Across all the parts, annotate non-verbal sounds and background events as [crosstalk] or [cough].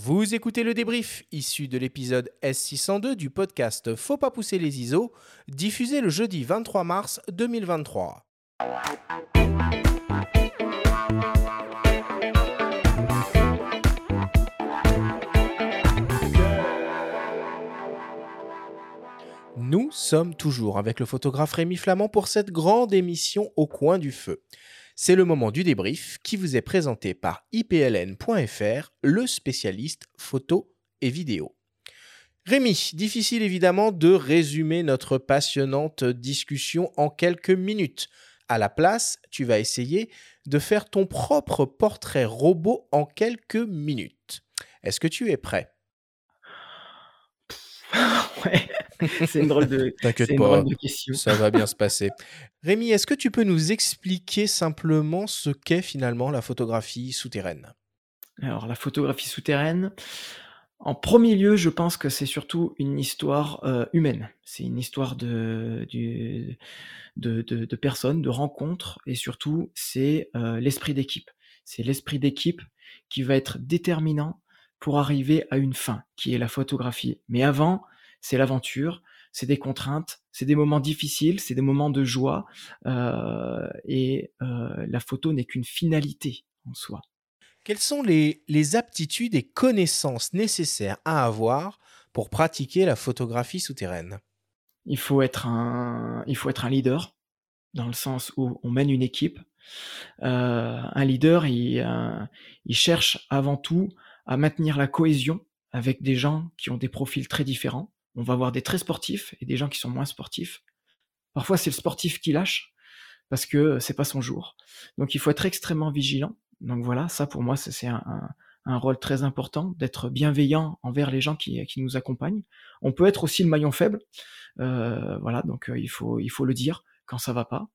Vous écoutez le débrief issu de l'épisode S602 du podcast Faut pas pousser les ISO, diffusé le jeudi 23 mars 2023. Nous sommes toujours avec le photographe Rémi Flamand pour cette grande émission au coin du feu. C'est le moment du débrief qui vous est présenté par ipln.fr, le spécialiste photo et vidéo. Rémi, difficile évidemment de résumer notre passionnante discussion en quelques minutes. À la place, tu vas essayer de faire ton propre portrait robot en quelques minutes. Est-ce que tu es prêt? [laughs] [laughs] c'est une drôle de, T'inquiète une pas, drôle de question. ça va bien se [laughs] passer. Rémi, est-ce que tu peux nous expliquer simplement ce qu'est finalement la photographie souterraine? Alors, la photographie souterraine, en premier lieu, je pense que c'est surtout une histoire euh, humaine. C'est une histoire de, du- de, de- de personnes, de rencontres, et surtout, c'est euh, l'esprit d'équipe. C'est l'esprit d'équipe qui va être déterminant pour arriver à une fin, qui est la photographie. Mais avant, c'est l'aventure, c'est des contraintes, c'est des moments difficiles, c'est des moments de joie, euh, et euh, la photo n'est qu'une finalité en soi. Quelles sont les, les aptitudes et connaissances nécessaires à avoir pour pratiquer la photographie souterraine? Il faut être un, il faut être un leader dans le sens où on mène une équipe. Euh, un leader, il, euh, il cherche avant tout à maintenir la cohésion avec des gens qui ont des profils très différents. On va avoir des très sportifs et des gens qui sont moins sportifs. Parfois, c'est le sportif qui lâche parce que c'est pas son jour. Donc, il faut être extrêmement vigilant. Donc voilà, ça pour moi, c'est un, rôle très important d'être bienveillant envers les gens qui, nous accompagnent. On peut être aussi le maillon faible. Euh, voilà, donc euh, il faut il faut le dire quand ça va pas.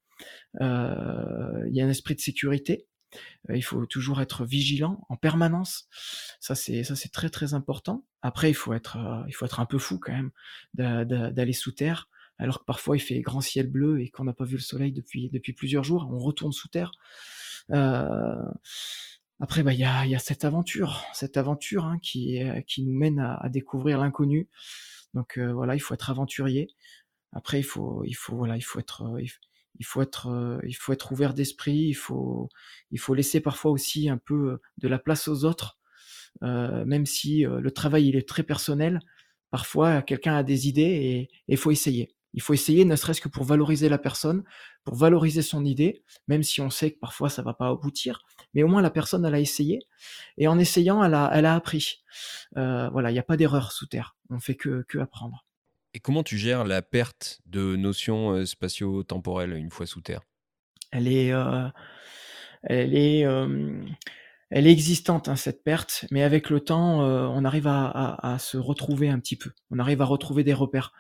Euh, il y a un esprit de sécurité. Il faut toujours être vigilant en permanence. Ça c'est ça c'est très très important. Après il faut être euh, il faut être un peu fou quand même d'a- d'a- d'aller sous terre alors que parfois il fait grand ciel bleu et qu'on n'a pas vu le soleil depuis depuis plusieurs jours. On retourne sous terre. Euh, après bah il y a y a cette aventure cette aventure hein, qui est- qui nous mène à, découvrir l'inconnu. Donc euh, voilà il faut être aventurier. Après, il faut, il faut, voilà, il faut être, euh, il faut être, euh, il faut être ouvert d'esprit. Il faut, il faut laisser parfois aussi un peu euh, de la place aux autres, euh, même si euh, le travail il est très personnel. Parfois, quelqu'un a des idées et il faut essayer. Il faut essayer, ne serait-ce que pour valoriser la personne, pour valoriser son idée, même si on sait que parfois ça va pas aboutir. Mais au moins la personne elle a essayé et en essayant, elle a, elle a appris. Euh, voilà, il n'y a pas d'erreur sous terre. On fait que, que apprendre. Et comment tu gères la perte de notions euh, spatio-temporelles une fois sous terre? Elle est, euh, elle est, euh, elle est existante hein, cette perte, mais avec le temps, euh, on arrive à, à- à se retrouver un petit peu. On arrive à retrouver des repères.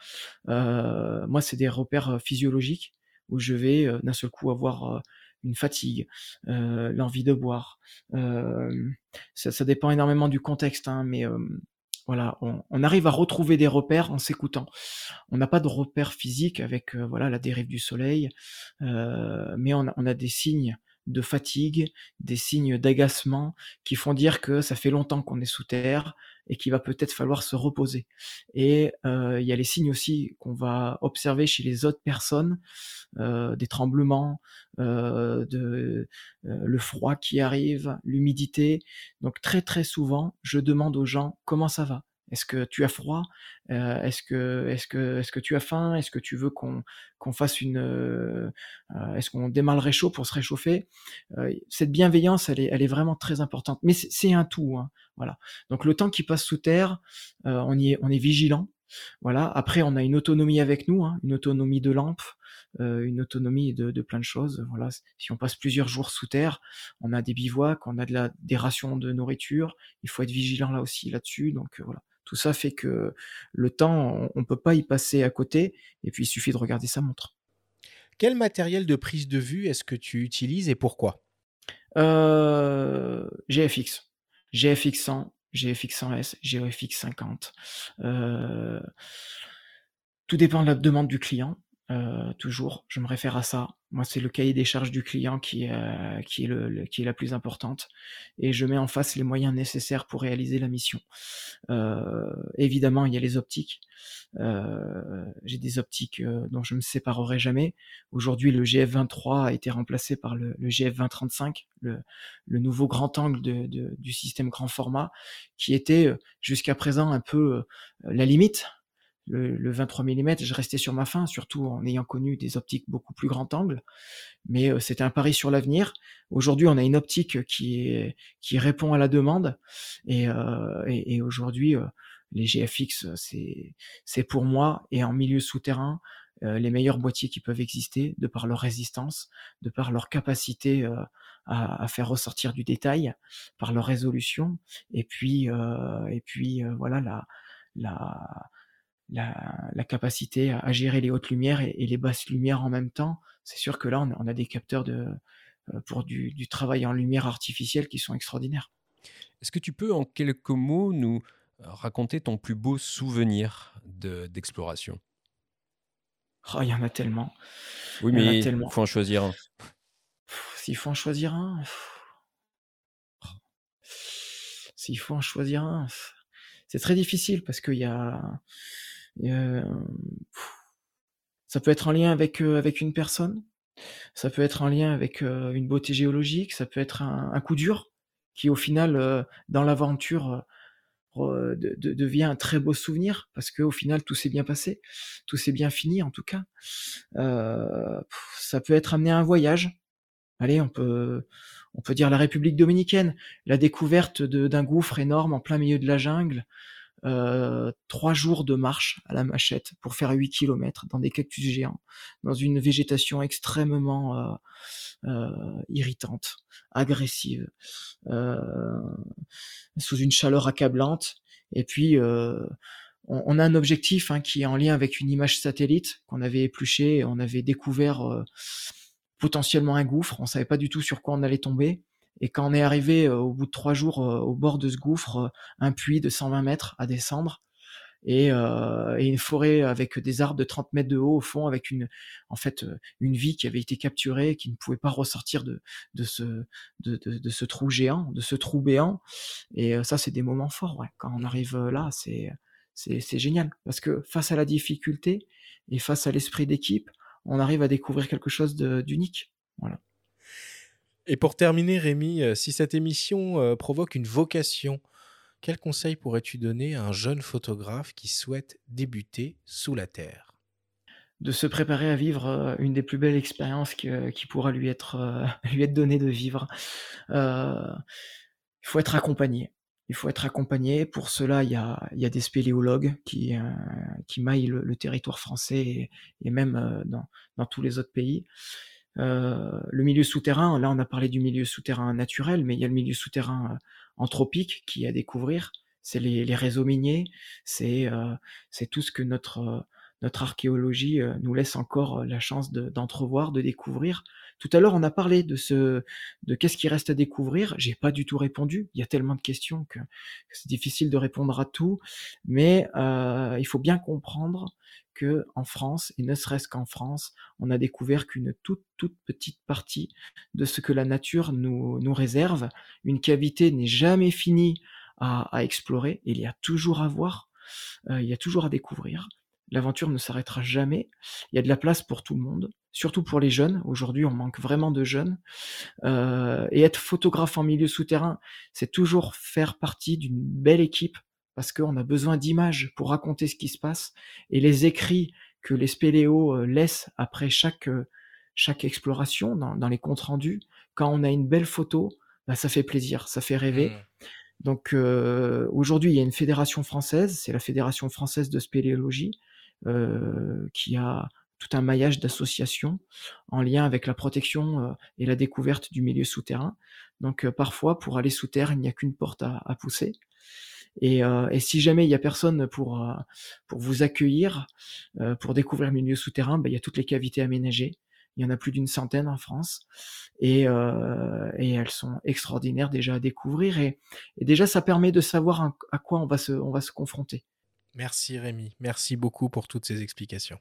Euh, moi, c'est des repères euh, physiologiques où je vais euh, d'un seul coup avoir euh, une fatigue, l'envie de boire. Ça, ça dépend énormément du contexte, hein, mais voilà, on, on arrive à retrouver des repères en s'écoutant. On n'a pas de repères physiques avec voilà la dérive du soleil, mais on on a des signes de fatigue, des signes d'agacement qui font dire que ça fait longtemps qu'on est sous terre et qu'il va peut-être falloir se reposer. Et euh, il y a les signes aussi qu'on va observer chez les autres personnes, euh, des tremblements, euh, de, euh, le froid qui arrive, l'humidité. Donc très très souvent, je demande aux gens comment ça va? Est-ce que tu as froid? Euh, Est-ce que est-ce que est-ce que tu as faim? Est-ce que tu veux qu'on qu'on fasse une euh, euh, Est-ce qu'on démarre le réchaud pour se réchauffer? Euh, Cette bienveillance, elle est elle est vraiment très importante. Mais c'est c'est un tout, hein, voilà. Donc le temps qui passe sous terre, euh, on y est on est vigilant. Voilà. Après, on a une autonomie avec nous, hein, une autonomie de lampe, euh, une autonomie de, de plein de choses. Voilà. Si on passe plusieurs jours sous terre, on a des bivouacs, on a de la, des rations de nourriture. Il faut être vigilant là aussi là-dessus. Donc euh, voilà. Tout ça fait que le temps, on, on peut pas y passer à côté. Et puis il suffit de regarder sa montre. Quel matériel de prise de vue est-ce que tu utilises et pourquoi? Euh, GFX, GFX 100, GFX 100S, GFX 50. Euh, tout dépend de la demande du client. Euh, toujours, je me réfère à ça. Moi, c'est le cahier des charges du client qui, euh, est le, qui est la plus importante. Et je mets en face les moyens nécessaires pour réaliser la mission. Euh, évidemment, il y a les optiques. J'ai des optiques dont je ne me séparerai jamais. Aujourd'hui, le GF23 a été remplacé par le, le GF2035, le, le, nouveau grand angle du système grand format, qui était jusqu'à présent un peu la limite le, 23 mm, je restais sur ma fin, surtout en ayant connu des optiques beaucoup plus grand angle. Mais euh, c'était un pari sur l'avenir. Aujourd'hui, on a une optique qui, est, qui répond à la demande. Et, euh, et, aujourd'hui, euh, les GFX, c'est pour moi, et en milieu souterrain, les meilleurs boîtiers qui peuvent exister, de par leur résistance, de par leur capacité à, à, faire ressortir du détail, par leur résolution, et puis, et puis voilà la, la, la, capacité à, gérer les hautes lumières et, les basses lumières en même temps. C'est sûr que là, on, a des capteurs de, euh, pour du, travail en lumière artificielle qui sont extraordinaires. Est-ce que tu peux en quelques mots nous euh, raconter ton plus beau souvenir d'exploration? Oh, Il y en a tellement. Oui, mais il faut en choisir un. S'il faut en choisir un. S'il faut en choisir un. C'est très difficile parce qu'il y a ça peut être en lien avec, avec une personne, ça peut être en lien avec une beauté géologique, ça peut être un, coup dur qui au final dans l'aventure devient un très beau souvenir parce qu'au final tout s'est bien passé, tout s'est bien fini en tout cas. ça peut être amené à un voyage. Allez, on peut, on peut dire la République dominicaine, la découverte d'un gouffre énorme en plein milieu de la jungle, euh, trois jours de marche à la machette pour faire 8 km dans des cactus géants, dans une végétation extrêmement euh, euh, irritante, agressive, sous une chaleur accablante. Et puis, on, a un objectif hein, qui est en lien avec une image satellite qu'on avait épluchée, on avait découvert potentiellement un gouffre, on savait pas du tout sur quoi on allait tomber. Et quand on est arrivé euh, au bout de trois jours euh, au bord de ce gouffre, euh, un puits de 120 mètres à descendre, et, une forêt avec des arbres de 30 mètres de haut au fond, avec une, en fait, une vie qui avait été capturée, qui ne pouvait pas ressortir de, de, ce, de, de, ce trou géant, de ce trou béant. Et ça, c'est des moments forts. Ouais. Quand on arrive là, c'est, c'est, c'est génial. Parce que face à la difficulté et face à l'esprit d'équipe, on arrive à découvrir quelque chose d'unique. Voilà. Et pour terminer, Rémi, euh, si cette émission euh, provoque une vocation, quel conseil pourrais-tu donner à un jeune photographe qui souhaite débuter sous la Terre? De se préparer à vivre euh, une des plus belles expériences qui, pourra [laughs] lui être, donnée de vivre. il faut être accompagné. Il faut être accompagné. Pour cela, il y a, des spéléologues qui, maillent le, territoire français et, même dans tous les autres pays. Euh, le milieu souterrain, là on a parlé du milieu souterrain naturel, mais il y a le milieu souterrain euh, anthropique qui est à découvrir. C'est les, les, réseaux miniers, c'est euh, tout ce que notre notre archéologie nous laisse encore la chance d'entrevoir, de, découvrir. Tout à l'heure, on a parlé de ce, de qu'est-ce qui reste à découvrir. J'ai pas du tout répondu. Il y a tellement de questions que, c'est difficile de répondre à tout. Mais euh, il faut bien comprendre que en France, et ne serait-ce qu'en France, on a découvert qu'une toute, toute petite partie de ce que la nature nous, nous réserve. Une cavité n'est jamais finie à, à, explorer. Il y a toujours à voir. Euh, il y a toujours à découvrir. L'aventure ne s'arrêtera jamais. Il y a de la place pour tout le monde, surtout pour les jeunes. Aujourd'hui, on manque vraiment de jeunes. Euh, et être photographe en milieu souterrain, c'est toujours faire partie d'une belle équipe parce qu'on a besoin d'images pour raconter ce qui se passe. Et les écrits que les spéléos euh, laissent après chaque, euh, chaque exploration, dans, les comptes rendus, quand on a une belle photo, bah, ça fait plaisir, ça fait rêver. Mmh. Donc euh, aujourd'hui, il y a une fédération française, c'est la Fédération française de spéléologie, euh, qui a tout un maillage d'associations en lien avec la protection euh, et la découverte du milieu souterrain. Donc parfois, pour aller sous terre, il n'y a qu'une porte à, à pousser. Et, euh, et, si jamais il y a personne pour euh, pour vous accueillir, euh, pour découvrir le milieu souterrain, ben, il y a toutes les cavités aménagées. Il y en a plus d'une centaine en France, et, et elles sont extraordinaires déjà à découvrir. Et, et déjà, ça permet de savoir à quoi on va se on va se confronter. Merci Rémi, merci beaucoup pour toutes ces explications.